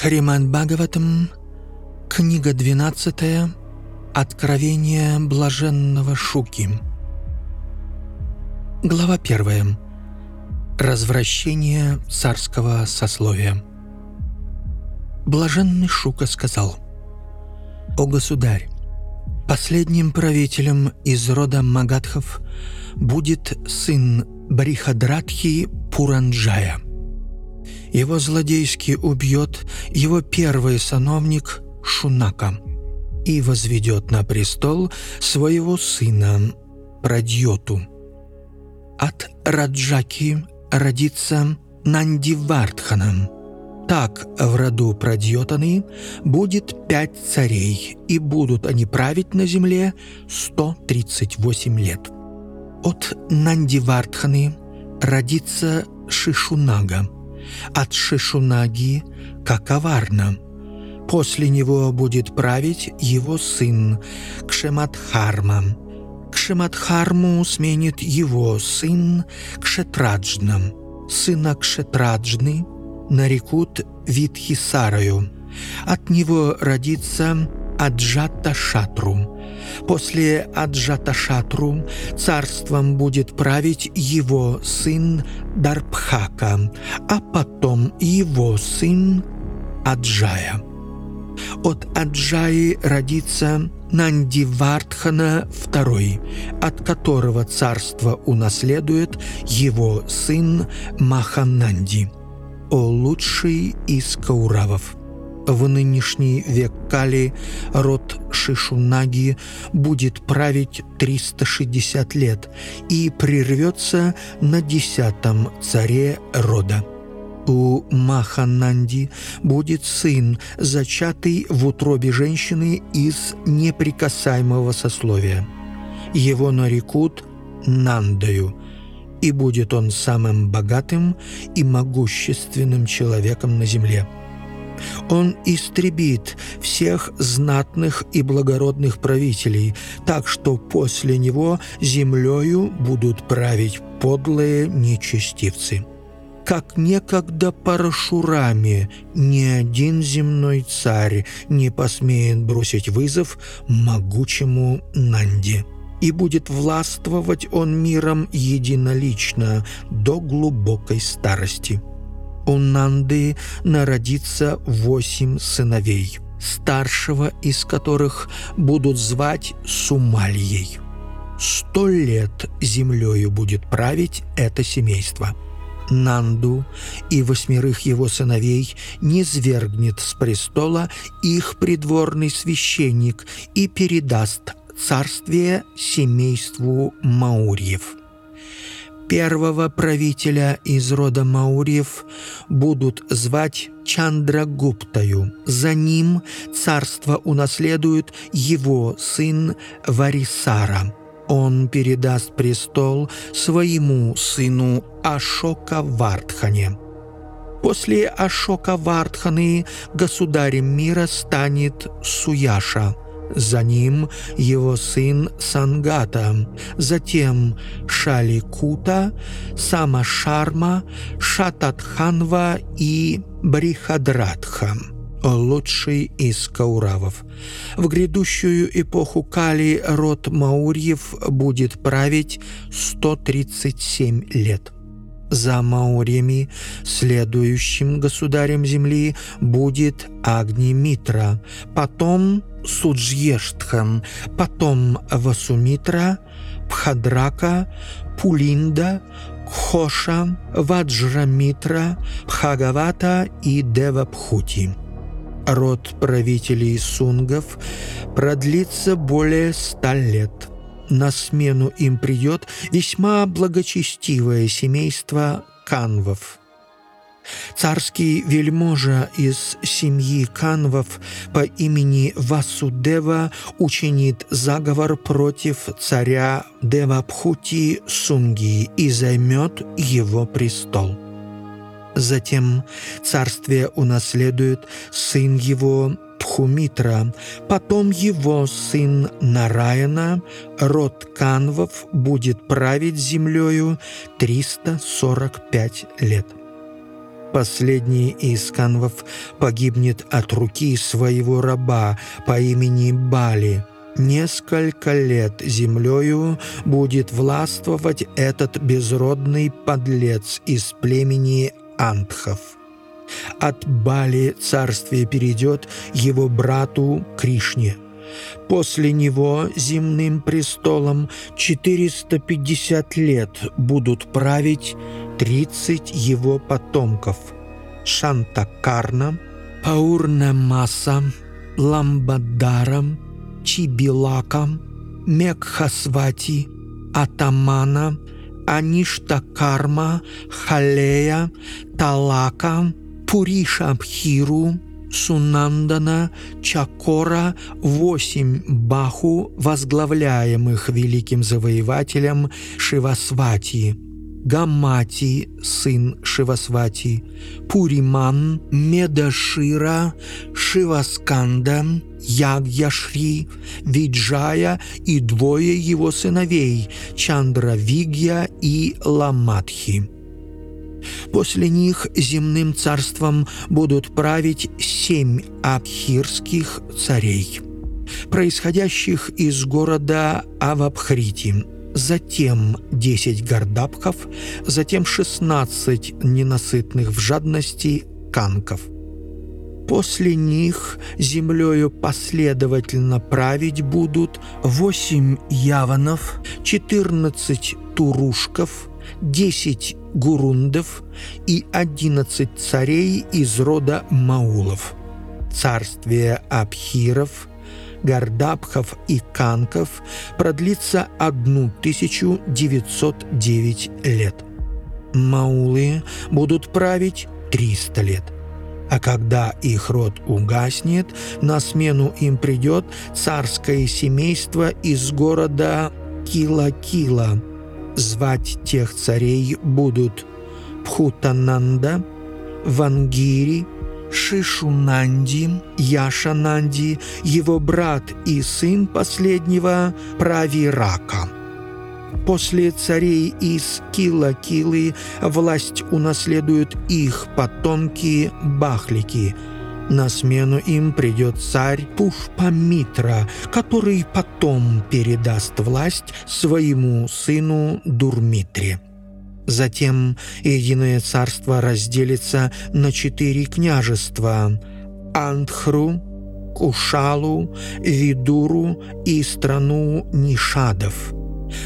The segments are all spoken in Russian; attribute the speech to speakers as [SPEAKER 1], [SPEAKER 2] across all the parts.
[SPEAKER 1] Шриман Бхагаватам, книга 12, Откровение блаженного Шуки. Глава 1. Развращение царского сословия. Блаженный Шука сказал, «О государь, последним правителем из рода Магадхов будет сын Брихадратхи Пуранджая – его злодейски убьет его первый сановник Шунака и возведет на престол своего сына Прадьоту. От Раджаки родится Нандивардхана. Так в роду Прадьотаны будет пять царей, и будут они править на земле 138 лет. От Нандивардханы родится Шишунага – от Шишунаги Какаварна. После него будет править его сын Кшематхарма. Кшематхарму сменит его сын Кшетраджна. Сына Кшетраджны нарекут Витхисарою. От него родится Аджата Шатру. После Аджата Шатру царством будет править его сын Дарбхака, а потом его сын Аджая. От Аджаи родится Нандивардхана II, от которого царство унаследует его сын Махананди, о лучший из кауравов в нынешний век Кали род Шишунаги будет править 360 лет и прервется на десятом царе рода. У Махананди будет сын, зачатый в утробе женщины из неприкасаемого сословия. Его нарекут Нандою, и будет он самым богатым и могущественным человеком на земле – он истребит всех знатных и благородных правителей, так что после него землею будут править подлые нечестивцы. Как некогда Парашурами ни один земной царь не посмеет бросить вызов могучему Нанди и будет властвовать он миром единолично до глубокой старости у Нанды народится восемь сыновей, старшего из которых будут звать Сумальей. Сто лет землею будет править это семейство. Нанду и восьмерых его сыновей не свергнет с престола их придворный священник и передаст царствие семейству Маурьев первого правителя из рода Маурьев будут звать Чандрагуптаю. За ним царство унаследует его сын Варисара. Он передаст престол своему сыну Ашока Вардхане. После Ашока Вардханы государем мира станет Суяша – за ним его сын Сангата, затем Шаликута, Самашарма, Шататханва и Брихадратха лучший из кауравов. В грядущую эпоху Кали род Маурьев будет править 137 лет. За Маурьями следующим государем земли будет Агни Митра, потом Суджьештхан, потом Васумитра, Пхадрака, Пулинда, Кхоша, Ваджрамитра, Пхагавата и Девапхути. Род правителей сунгов продлится более ста лет. На смену им придет весьма благочестивое семейство канвов – Царский вельможа из семьи Канвов по имени Васудева учинит заговор против царя Девабхути Сунги и займет его престол. Затем царствие унаследует сын его Пхумитра, потом его сын Нараяна, род Канвов будет править землею 345 лет. Последний из канвов погибнет от руки своего раба по имени Бали. Несколько лет землею будет властвовать этот безродный подлец из племени Антхов. От Бали царствие перейдет его брату Кришне. После него земным престолом 450 лет будут править 30 его потомков – Шантакарна, Паурнамаса, Ламбадара, Чибилака, Мекхасвати, Атамана, Аништакарма, Халея, Талака, Пуришабхиру, Сунандана, Чакора, восемь Баху, возглавляемых великим завоевателем Шивасвати – Гамати, сын Шивасвати, Пуриман, Медашира, Шивасканда, Ягьяшри, Виджая и двое его сыновей Чандравигья и Ламатхи. После них земным царством будут править семь абхирских царей, происходящих из города Авабхрити – затем 10 гордапков, затем 16 ненасытных в жадности канков. После них землею последовательно править будут 8 яванов, 14 турушков, 10 гурундов и 11 царей из рода маулов. Царствие абхиров – Гардабхов и Канков продлится 1909 лет. Маулы будут править 300 лет. А когда их род угаснет, на смену им придет царское семейство из города Кила-Кила. Звать тех царей будут Пхутананда, Вангири, Шишунанди, Яшананди, его брат и сын последнего Правирака. После царей из Кила-Килы власть унаследуют их потомки Бахлики. На смену им придет царь Пушпамитра, который потом передаст власть своему сыну Дурмитре. Затем Единое Царство разделится на четыре княжества – Андхру, Кушалу, Видуру и страну Нишадов.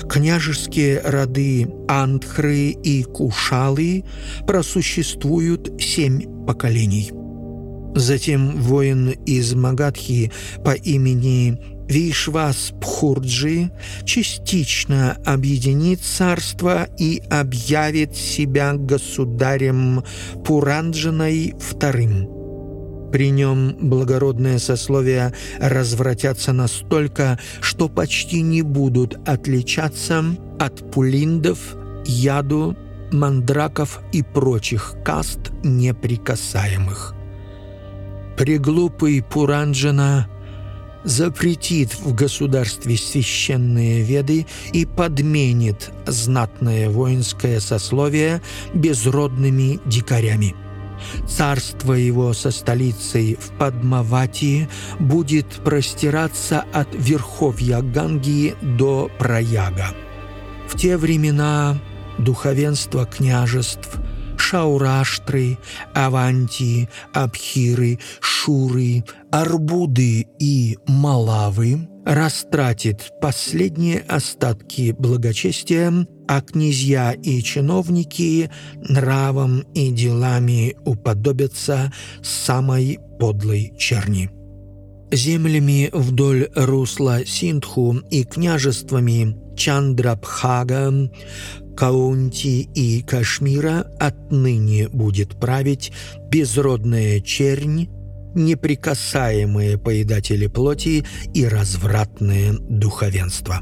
[SPEAKER 1] Княжеские роды Андхры и Кушалы просуществуют семь поколений. Затем воин из Магадхи по имени Вишвас Пхурджи частично объединит царство и объявит себя государем Пуранджиной вторым. При нем благородные сословия развратятся настолько, что почти не будут отличаться от пулиндов, яду, мандраков и прочих каст неприкасаемых. Приглупый Пуранджина – запретит в государстве священные веды и подменит знатное воинское сословие безродными дикарями. Царство его со столицей в Падмавати будет простираться от верховья Ганги до Праяга. В те времена духовенство княжеств – Шаураштры, Аванти, Абхиры, Шуры, Арбуды и Малавы растратит последние остатки благочестия, а князья и чиновники нравом и делами уподобятся самой подлой черни. Землями вдоль русла Синдху и княжествами Чандрабхага Каунти и Кашмира отныне будет править безродная чернь, неприкасаемые поедатели плоти и развратное духовенство.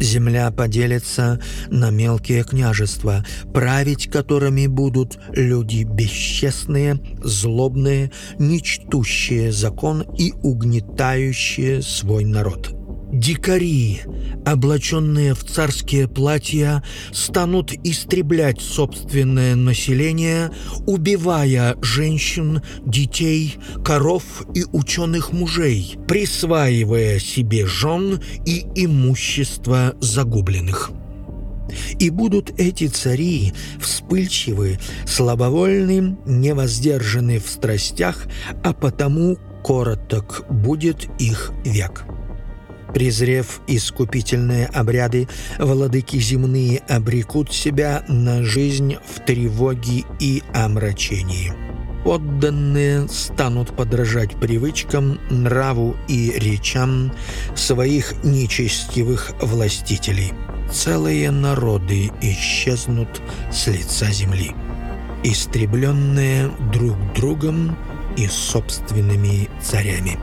[SPEAKER 1] Земля поделится на мелкие княжества, править которыми будут люди бесчестные, злобные, нечтущие закон и угнетающие свой народ – Дикари, облаченные в царские платья, станут истреблять собственное население, убивая женщин, детей, коров и ученых мужей, присваивая себе жен и имущество загубленных. И будут эти цари вспыльчивы, слабовольны, невоздержаны в страстях, а потому короток будет их век. Презрев искупительные обряды, владыки земные обрекут себя на жизнь в тревоге и омрачении. Подданные станут подражать привычкам, нраву и речам своих нечестивых властителей. Целые народы исчезнут с лица земли, истребленные друг другом и собственными царями.